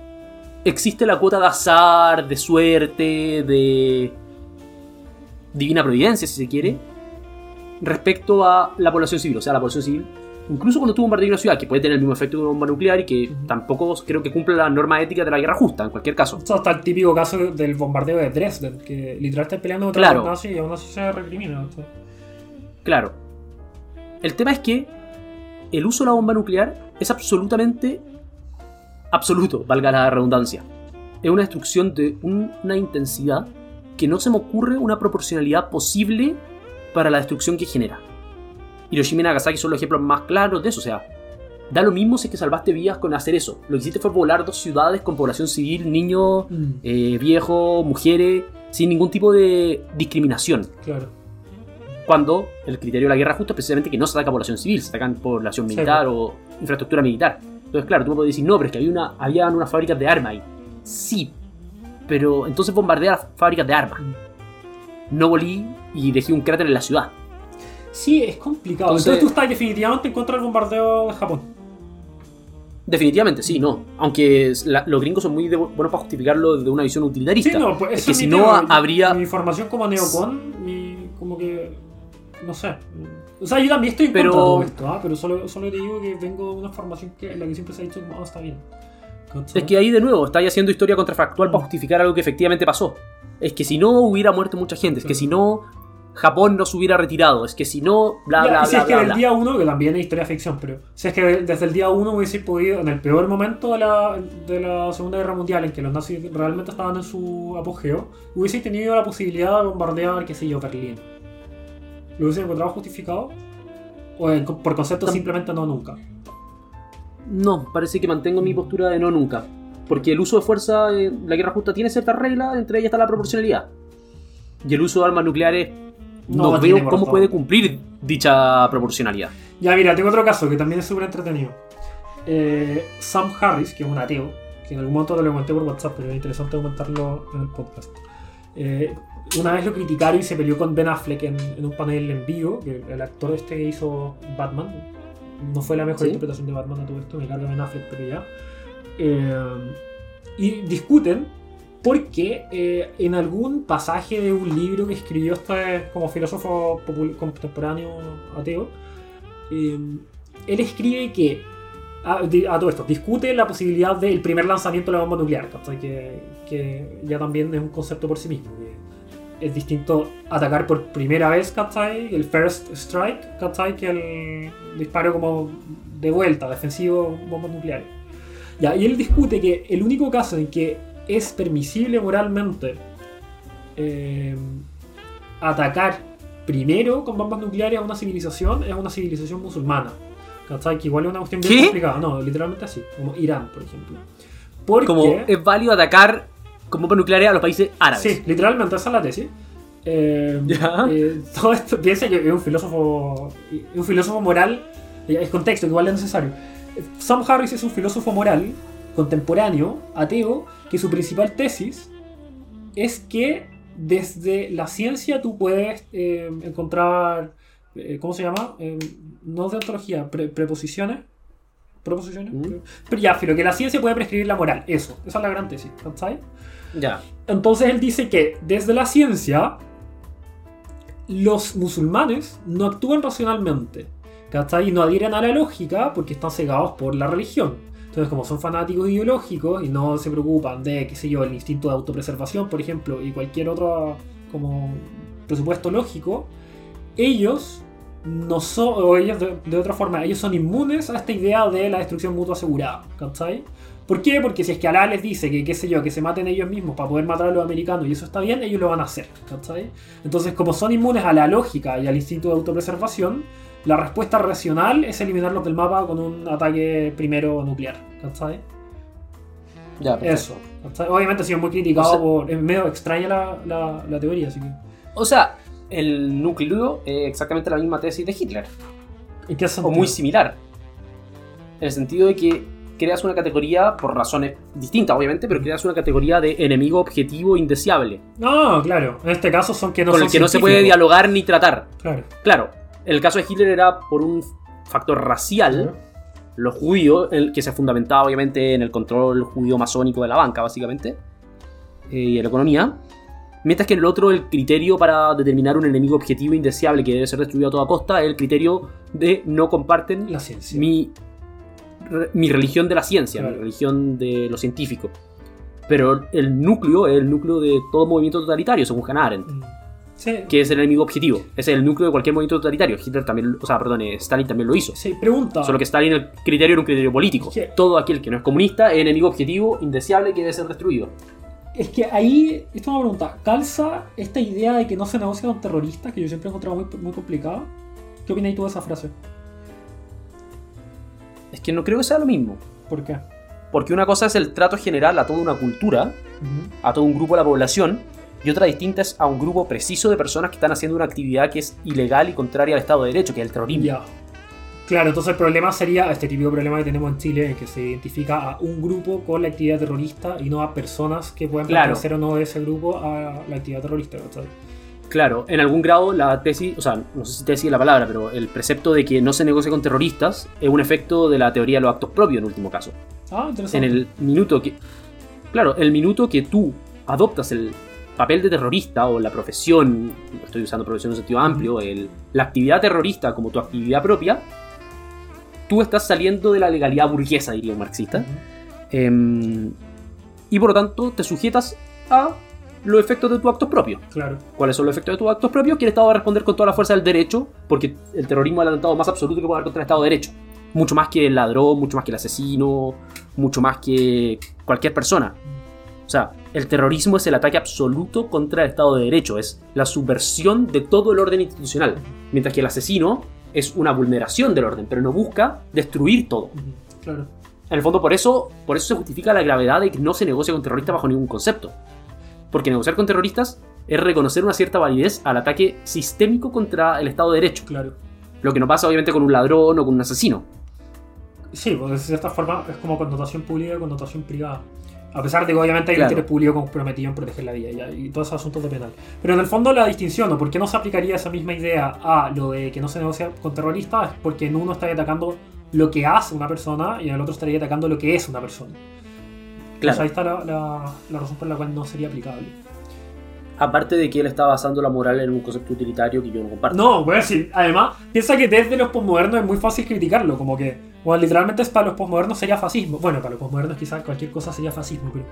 existe la cuota de azar, de suerte, de divina providencia, si se quiere, respecto a la población civil. O sea, la población civil, incluso cuando tú bombardeas una ciudad, que puede tener el mismo efecto de una bomba nuclear y que tampoco creo que cumpla la norma ética de la guerra justa, en cualquier caso. Esto está el típico caso del bombardeo de Dresden, que literal está peleando contra Claro. los nazis y aún así se recrimina. Claro. El tema es que el uso de la bomba nuclear es absolutamente absoluto, valga la redundancia. Es una destrucción de un- una intensidad que no se me ocurre una proporcionalidad posible para la destrucción que genera. Hiroshima y Nagasaki son los ejemplos más claros de eso, o sea, da lo mismo si es que salvaste vidas con hacer eso. Lo que hiciste fue volar dos ciudades con población civil, niños, eh, viejos, mujeres, sin ningún tipo de discriminación Claro. cuando el criterio de la guerra justa es precisamente que no se ataca a población civil, se atacan población Sí, militar o infraestructura militar. Entonces, claro, tú me puedes decir, no, pero es que había, una, unas fábricas de armas ahí. Sí, pero entonces bombardea las fábricas de armas. No volí y dejé un cráter en la ciudad. Sí, es complicado. Entonces- Entonces, tú estás definitivamente en contra del bombardeo de Japón. Definitivamente, sí, no. Aunque la- los gringos son muy de- buenos para justificarlo desde una visión utilitarista. Sí, no, pues es que si no habría... Mi información como neocon, mi, como que. No sé. O sea, yo también estoy en Pero- contra de todo esto, ¿ah? pero solo, solo te digo que vengo de una formación que, en la que siempre se ha dicho, no, está bien. Es que ahí de nuevo estáis haciendo historia contrafactual Mm. para justificar algo que efectivamente pasó. Es que si no hubiera muerto mucha gente, es que si no Japón no se hubiera retirado, es que si no, bla, Ya, bla, y si bla, es que bla, del bla. día 1, que también es historia ficción, pero si es que desde el día 1 hubiese podido, en el peor momento de la, de la Segunda Guerra Mundial, en que los nazis realmente estaban en su apogeo, hubiese tenido la posibilidad de bombardear, qué sé yo, Berlín. ¿Lo hubiese encontrado justificado? ¿O en- por concepto Tam- simplemente no nunca? No, parece que mantengo mi postura de no nunca. porque el uso de fuerza en la guerra justa tiene ciertas reglas, entre ellas está la proporcionalidad. Y el uso de armas nucleares no, veo cómo puede cumplir dicha proporcionalidad. Ya, mira, tengo otro caso que también es súper entretenido. Eh, Sam Harris, que es un ateo, que en algún momento te lo comenté por WhatsApp, pero es interesante comentarlo en el podcast. Eh, una vez lo criticaron y se peleó con Ben Affleck en, en un panel en vivo, que el actor este hizo Batman. No fue la mejor Sí. interpretación de Batman a todo esto, me carga Ben Affleck, pero ya. Eh, y discuten porque eh, en algún pasaje de un libro que escribió este como filósofo contemporáneo ateo, eh, él escribe que a, a todo esto discute la posibilidad del primer lanzamiento de la bomba nuclear. Que, que ya también es un concepto por sí mismo. que es distinto atacar por primera vez, ¿cachai? El first strike, ¿cachai? Que el disparo como de vuelta, defensivo, bombas nucleares. Ya, y él discute que el único caso en que es permisible moralmente eh, atacar primero con bombas nucleares a una civilización es una civilización musulmana. ¿Cachai? Que igual es una cuestión bien ¿Qué? complicada. No, literalmente así. Como Irán, por ejemplo. Porque... Como es válido atacar con bombas nucleares a los países árabes. Sí, literalmente esa es la tesis. Eh, Ya. eh, todo esto piensa que es un filósofo, un filósofo moral, eh, es contexto, igual es necesario. Sam Harris es un filósofo moral contemporáneo, ateo, que su principal tesis es que desde la ciencia tú puedes eh, encontrar, eh, ¿cómo se llama? Eh, no de ontología, pre- preposiciones. ¿Proposiciones? Mm. Pero ya, pero que la ciencia puede prescribir la moral, eso, esa es la gran tesis, ¿sabes? Entonces él dice que desde la ciencia los musulmanes no actúan racionalmente, ¿cachai? Y no adhieren a la lógica porque están cegados por la religión. Entonces como son fanáticos ideológicos y no se preocupan de, qué sé yo, el instinto de autopreservación, por ejemplo, y cualquier otro como presupuesto lógico, ellos no son, o ellos de otra forma, ellos son inmunes a esta idea de la destrucción mutua asegurada, ¿cachai? ¿Por qué? Porque si es que Alá les dice que, qué sé yo, que se maten ellos mismos para poder matar a los americanos y eso está bien, ellos lo van a hacer, ¿cachai? Entonces, como son inmunes a la lógica y al instinto de autopreservación, la respuesta racional es eliminarlos del mapa con un ataque primero nuclear, ¿cachai? Ya, perfecto. Eso. Obviamente ha sido muy criticado O sea- por... Es medio extraña la, la- la teoría, así que... O sea, el núcleo es exactamente la misma tesis de Hitler. ¿En qué O muy similar. En el sentido de que creas una categoría, por razones distintas obviamente, pero creas una categoría de enemigo objetivo indeseable. No, claro. En este caso son que no con el que no se puede dialogar ni tratar. Claro. Claro, el caso de Hitler era por un factor racial, los judíos, el que se fundamentaba obviamente en el control judío masónico de la banca, básicamente, eh, y de la economía. Mientras que en el otro, el criterio para determinar un enemigo objetivo indeseable que debe ser destruido a toda costa es el criterio de no comparten La ciencia. mi, mi religión de la ciencia, Claro. mi religión de lo científico. Pero el núcleo es el núcleo de todo movimiento totalitario, según Hannah Arendt, Mm. Sí. que es el enemigo objetivo. Es el núcleo de cualquier movimiento totalitario. Hitler también, o sea, perdón, eh, Stalin también lo hizo. Sí, pregunta. Solo que Stalin el criterio era un criterio político. Es que- Todo aquel que no es comunista es enemigo objetivo, indeseable, que debe ser destruido. Es que ahí, esto es una pregunta, ¿calza esta idea de que no se negocia con terroristas, que yo siempre he encontrado muy, muy complicada? ¿Qué opinas tú de esa frase? Es que no creo que sea lo mismo. ¿Por qué? Porque una cosa es el trato general a toda una cultura, a todo un grupo de la población, y otra distinta es a un grupo preciso de personas que están haciendo una actividad que es ilegal y contraria al Estado de Derecho, que es el terrorismo. Ya. Claro, entonces el problema sería este típico problema que tenemos en Chile, que se identifica a un grupo con la actividad terrorista y no a personas que puedan Claro. pertenecer o no de ese grupo a la actividad terrorista. Claro, en algún grado la tesis, o sea, no sé si tesis es la palabra, pero el precepto de que no se negocie con terroristas es un efecto de la teoría de los actos propios en último caso. Ah, En interesante. el minuto que. Claro, el minuto que tú adoptas el papel de terrorista o la profesión, estoy usando profesión en un sentido amplio, el- la actividad terrorista como tu actividad propia, tú estás saliendo de la legalidad burguesa, diría un marxista, em, y por lo tanto te sujetas a los efectos de tus actos propios. Claro. ¿Cuáles son los efectos de tus actos propios? Que el Estado va a responder con toda la fuerza del derecho, porque el terrorismo es el atentado más absoluto que puede haber contra el Estado de Derecho. Mucho más que el ladrón, mucho más que el asesino, mucho más que cualquier persona. O sea, el terrorismo es el ataque absoluto contra el Estado de Derecho, es la subversión de todo el orden institucional. Mientras que el asesino es una vulneración del orden, pero no busca destruir todo. Claro. En el fondo, por eso, por eso se justifica la gravedad de que no se negocie con terroristas bajo ningún concepto. Porque negociar con terroristas es reconocer una cierta validez al ataque sistémico contra el Estado de Derecho. Claro. Lo que no pasa, obviamente, con un ladrón o con un asesino. Sí, pues de cierta forma es como connotación pública y connotación privada. A pesar de que obviamente hay Claro. un interés público comprometido en proteger la vida ya, y todos esos asuntos de penal. Pero en el fondo la distinción, ¿no? ¿por qué no se aplicaría esa misma idea a lo de que no se negocia con terroristas? Es porque en uno estaría atacando lo que hace una persona y en el otro estaría atacando lo que es una persona. Claro. ahí está la, la- la razón por la cual no sería aplicable. Aparte de que él está basando la moral en un concepto utilitario que yo no comparto. No, voy a decir, además, piensa que desde los posmodernos es muy fácil criticarlo, como que, bueno, literalmente es para los posmodernos sería fascismo. Bueno, para los posmodernos quizás cualquier cosa sería fascismo, pero,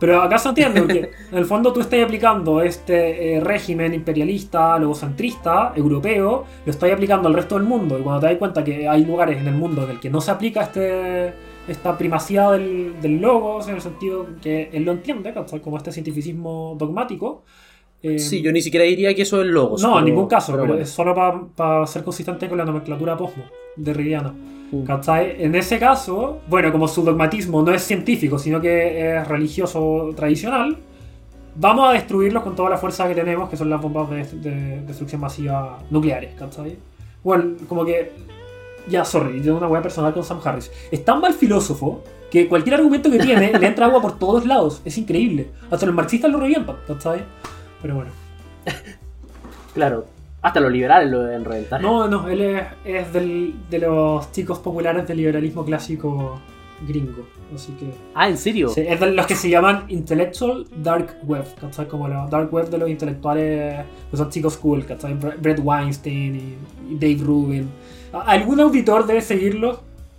pero acá se entiende, porque (laughs) en el fondo tú estás aplicando este eh, régimen imperialista, logocentrista, europeo, lo estás aplicando al resto del mundo, y cuando te das cuenta que hay lugares en el mundo en el que no se aplica este esta primacía del, del logos, en el sentido que él lo entiende, como este cientificismo dogmático. eh, Sí, yo ni siquiera diría que eso es logos. no, en pero- ningún caso, pero, bueno. es solo para ser consistente con la nomenclatura posmo de. Mm. ¿Cachai? En ese caso, bueno, como su dogmatismo no es científico, sino que es religioso tradicional, vamos a destruirlos con toda la fuerza que tenemos, que son las bombas de, de destrucción masiva nucleares, ¿cachai? Bueno, como que. Ya, sorry, yo tengo una hueá personal con Sam Harris. Es tan mal filósofo que cualquier argumento que tiene le entra agua por todos lados. Es increíble. Hasta los marxistas lo revientan, ¿cachai? Pero bueno. (laughs) Claro, hasta los liberales lo deben reventar. No, no, él es, es del- de los chicos populares del liberalismo clásico gringo. Así que. Ah, ¿en serio? Sí, es de los que se llaman Intellectual Dark Web, ¿cachai? Como la Dark Web de los intelectuales, que son chicos cool, ¿cachai? Bre- Brett Weinstein y, Dave Rubin. Algún auditor debe seguirlos.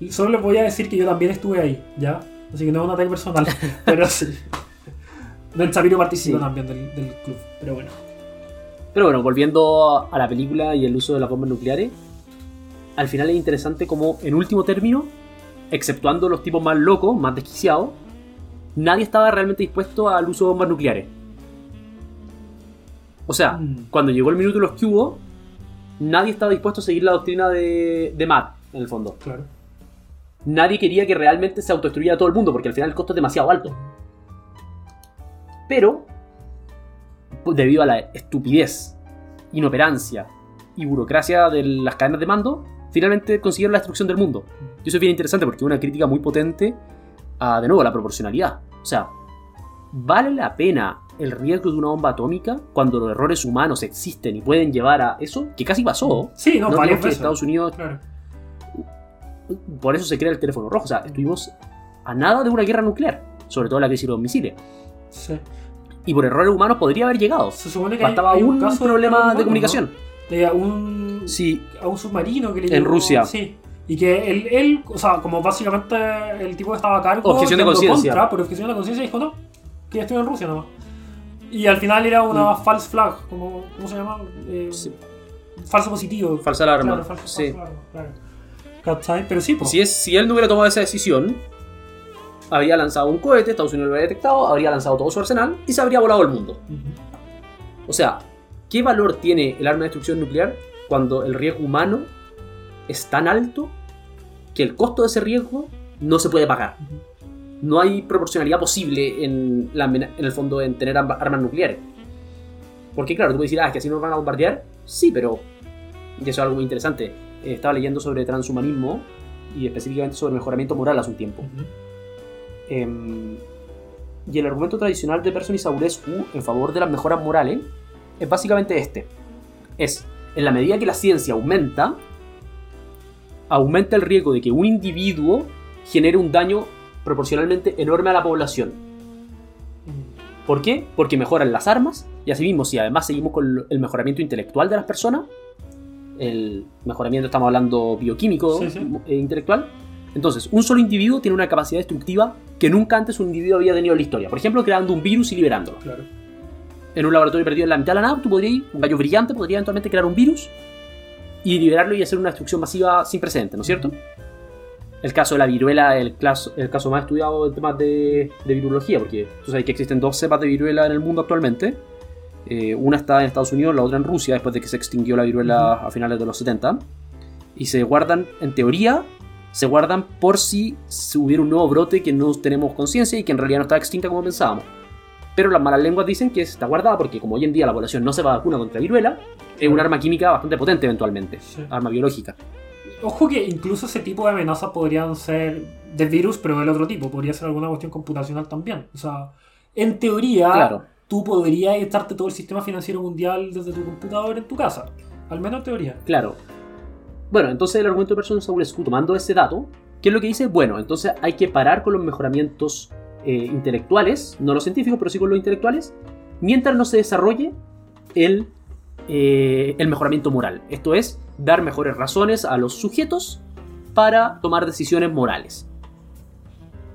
Solo les voy a decir que yo también estuve ahí, ¿ya? Así que no es un ataque personal, (laughs) pero sí. Ben Shapiro participa Sí. también del, del club, pero bueno. Pero bueno, volviendo a la película y el uso de las bombas nucleares, al final es interesante como, en último término, exceptuando los tipos más locos, más desquiciados, nadie estaba realmente dispuesto al uso de bombas nucleares. O sea, Mm. cuando llegó el minuto de los que hubo, nadie estaba dispuesto a seguir la doctrina de, de Matt, en el fondo. Claro. Nadie quería que realmente se autodestruyera todo el mundo, porque al final el costo es demasiado alto. Pero, debido a la estupidez, inoperancia y burocracia de las cadenas de mando, finalmente consiguieron la destrucción del mundo. Y eso es bien interesante porque es una crítica muy potente a, de nuevo, a la proporcionalidad. O sea, ¿vale la pena el riesgo de una bomba atómica cuando los errores humanos existen y pueden llevar a eso? Que casi pasó. Sí, no, No digamos que. Estados Unidos Claro. por eso se crea el teléfono rojo. O sea, estuvimos a nada de una guerra nuclear, sobre todo la crisis de los misiles. Sí. Y por errores humanos podría haber llegado. Se supone que hay- hay un, caso de problema de humano, comunicación. ¿no? De a un, Sí, a un submarino que le En llegó- Rusia. Sí. Y que él, él, o sea, como básicamente el tipo que estaba a cargo. Objeción de conciencia. Por objeción de conciencia dijo no, que estoy en Rusia nomás. Y al final era una Mm. false flag, como, ¿cómo se llama? Eh, Sí. Falso positivo. falsa alarma. Claro, falso, sí. falso alarma, claro. Pero sí, pues. Si, es, si él no hubiera tomado esa decisión, habría lanzado un cohete, Estados Unidos lo habría detectado, habría lanzado todo su arsenal y se habría volado el mundo. O sea, ¿qué valor tiene el arma de destrucción nuclear cuando el riesgo humano es tan alto que el costo de ese riesgo no se puede pagar? No hay proporcionalidad posible en, la en el fondo en tener armas nucleares. Porque claro, tú puedes decir, ah, es que así nos van a bombardear. Sí, pero... Y eso es algo muy interesante. Eh, estaba leyendo sobre transhumanismo y específicamente sobre mejoramiento moral hace un tiempo. Em, y el argumento tradicional de Person y Saurescu en favor de las mejoras morales es básicamente este. Es, en la medida que la ciencia aumenta, aumenta el riesgo de que un individuo genere un daño proporcionalmente enorme a la población. ¿Por qué? Porque mejoran las armas y asimismo si además seguimos con el mejoramiento intelectual de las personas, el mejoramiento estamos hablando bioquímico Sí, sí. e intelectual, entonces un solo individuo tiene una capacidad destructiva que nunca antes un individuo había tenido en la historia. Por ejemplo, creando un virus y liberándolo. Claro. En un laboratorio perdido en la mitad de la nave, tú podrías, un gallo brillante podría eventualmente crear un virus y liberarlo y hacer una destrucción masiva sin precedentes, ¿no es cierto? El caso de la viruela es el caso, el caso más estudiado en temas de, de virología, porque tú sabes que existen dos cepas de viruela en el mundo actualmente. Eh, una está en Estados Unidos, la otra en Rusia, después de que se extinguió la viruela a finales de los 70. Y se guardan, en teoría, se guardan por si hubiera un nuevo brote que no tenemos conciencia y que en realidad no está extinta como pensábamos. Pero las malas lenguas dicen que está guardada porque como hoy en día la población no se va a vacuna contra viruela, es un arma química bastante potente eventualmente, Sí. arma biológica. Ojo que incluso ese tipo de amenazas podrían ser de virus, pero del otro tipo. Podría ser alguna cuestión computacional también. O sea, en teoría, Claro. tú podrías estarte todo el sistema financiero mundial desde tu computador en tu casa. Al menos en teoría. Claro. Bueno, entonces el argumento de Person Saulescu, tomando ese dato, ¿qué es lo que dice? Bueno, entonces hay que parar con los mejoramientos eh, intelectuales, no los científicos, pero sí con los intelectuales, mientras no se desarrolle el, eh, el mejoramiento moral. Esto es, dar mejores razones a los sujetos para tomar decisiones morales.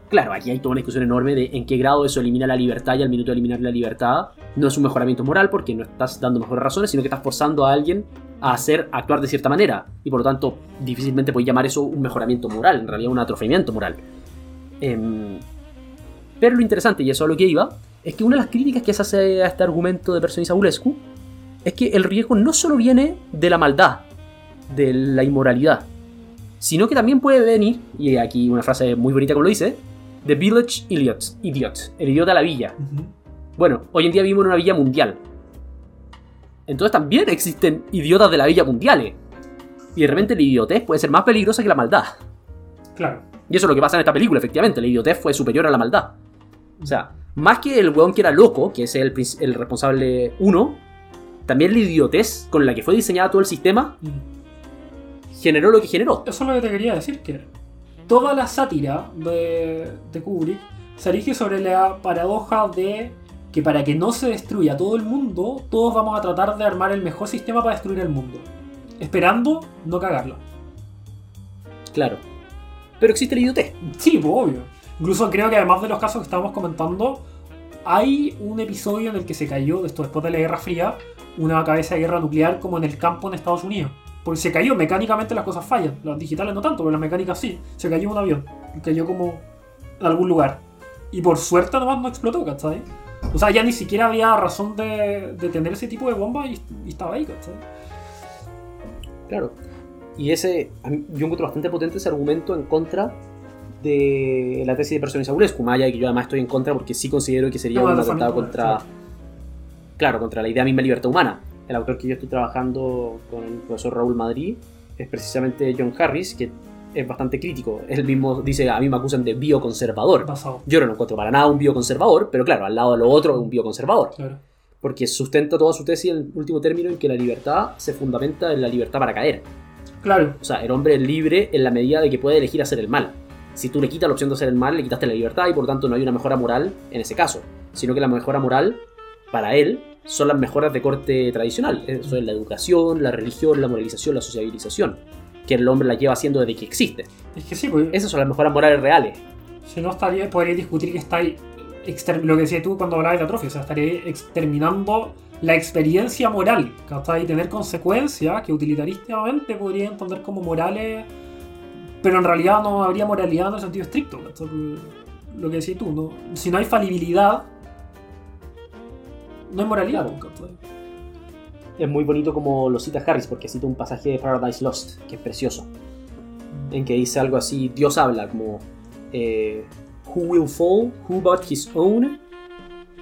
Claro, aquí hay toda una discusión enorme de en qué grado eso elimina la libertad y al minuto de eliminar la libertad no es un mejoramiento moral porque no estás dando mejores razones, sino que estás forzando a alguien a hacer actuar de cierta manera y por lo tanto difícilmente puedes llamar eso un mejoramiento moral, en realidad un atrofiamiento moral. Em, pero lo interesante, y eso a lo que iba, es que una de las críticas que se hace a este argumento de Persona Saulescu es que el riesgo no solo viene de la maldad, de la inmoralidad, sino que también puede venir, y aquí una frase muy bonita como lo dice, The Village Idiot, idiot el idiota de la villa. Bueno, hoy en día vivimos en una villa mundial. Entonces también existen idiotas de la villa mundiales. Y de repente la idiotez puede ser más peligrosa que la maldad. Claro. Y eso es lo que pasa en esta película, efectivamente. La idiotez fue superior a la maldad. O sea, más que el weón que era loco, que es el, el responsable uno, también la idiotez con la que fue diseñado todo el sistema generó lo que generó. Eso es lo que te quería decir, que toda la sátira de, de Kubrick se erige sobre la paradoja de que para que no se destruya todo el mundo, todos vamos a tratar de armar el mejor sistema para destruir el mundo. Esperando no cagarla. Claro. Pero existe la idiotez. Sí, pues, obvio. Incluso creo que además de los casos que estábamos comentando, hay un episodio en el que se cayó, esto después de la Guerra Fría, una cabeza de guerra nuclear como en el campo en Estados Unidos. Porque se cayó, mecánicamente las cosas fallan. Las digitales no tanto, pero las mecánicas sí. Se cayó un avión. Cayó como en algún lugar. Y por suerte nomás no explotó, ¿cachai? O sea, ya ni siquiera había razón de, de tener ese tipo de bomba y, y estaba ahí, ¿cachai? Claro. Y ese, yo encuentro bastante potente ese argumento en contra de la tesis de Persona Saulescu, más allá de que yo además estoy en contra porque sí considero que sería No, un atentado contra. Claro, contra la idea misma de libertad humana. El autor que yo estoy trabajando con el profesor Raúl Madrid es precisamente John Harris, que es bastante crítico. Él mismo dice, a mí me acusan de bioconservador. Basado. Yo no lo encuentro para nada un bioconservador, pero claro, al lado de lo otro es un bioconservador. Claro. Porque sustenta toda su tesis en el último término en que la libertad se fundamenta en la libertad para caer. Claro. O sea, el hombre es libre en la medida de que puede elegir hacer el mal. Si tú le quitas la opción de hacer el mal, le quitaste la libertad y por tanto no hay una mejora moral en ese caso. Sino que la mejora moral, para él, son las mejoras de corte tradicional. Eso es la educación, la religión, la moralización, la sociabilización. Que el hombre la lleva haciendo desde que existe. Es que sí, pues. Esas son las mejoras morales reales. Si no estaría, podría discutir que está ahí lo que decías tú cuando hablabas de atrofia, o sea, estaría exterminando la experiencia moral, ¿cachai? Y tener consecuencias que utilitarísticamente podría entender como morales, pero en realidad no habría moralidad en el sentido estricto, ¿cachai? Lo que decías tú, ¿no? si no hay falibilidad, no hay moralidad. Es muy bonito como lo cita Harris, porque cita un pasaje de Paradise Lost, que es precioso. en que dice algo así, Dios habla como eh, Who will fall? Who but his own?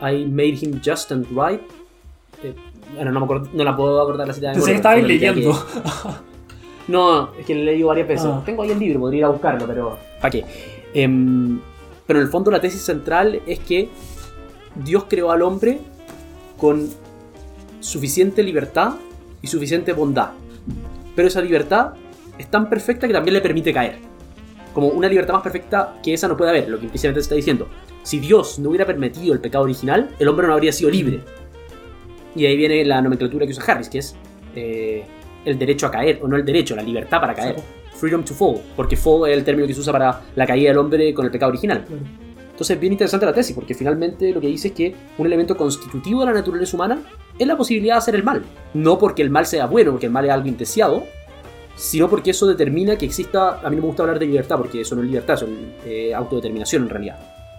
I made him just and right. Eh, bueno, no, me acuerdo- no la puedo acordar la cita de pero diría leyendo. que- (laughs) no, es que lo he leído varias veces. Ah. Tengo ahí el libro, podría ir a buscarlo, pero ¿para qué? Em, pero en el fondo la tesis central es que Dios creó al hombre con suficiente libertad y suficiente bondad. Pero esa libertad es tan perfecta que también le permite caer. Como una libertad más perfecta que esa no puede haber, lo que implícitamente se está diciendo. Si Dios no hubiera permitido el pecado original, el hombre no habría sido libre. Y ahí viene la nomenclatura que usa Harris, que es eh, el derecho a caer, o no el derecho, la libertad para caer. Freedom to fall, porque fall es el término que se usa para la caída del hombre con el pecado original. Entonces es bien interesante la tesis, porque finalmente lo que dice es que un elemento constitutivo de la naturaleza humana es la posibilidad de hacer el mal. No porque el mal sea bueno, porque el mal es algo indeseado, sino porque eso determina que exista. A mí no me gusta hablar de libertad, porque eso no es libertad, eso es eh, autodeterminación en realidad.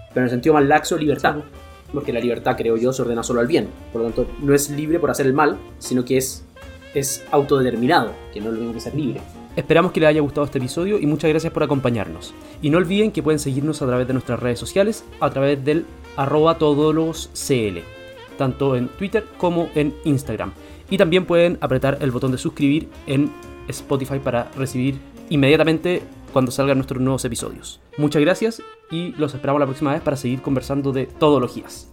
Pero en el sentido más laxo, libertad. Porque la libertad, creo yo, se ordena solo al bien. Por lo tanto, no es libre por hacer el mal, sino que es, es autodeterminado, que no es lo mismo que ser libre. Esperamos que les haya gustado este episodio y muchas gracias por acompañarnos. Y no olviden que pueden seguirnos a través de nuestras redes sociales, a través del arroba tanto en Twitter como en Instagram. Y también pueden apretar el botón de suscribir en Spotify para recibir inmediatamente cuando salgan nuestros nuevos episodios. Muchas gracias y los esperamos la próxima vez para seguir conversando de todologías.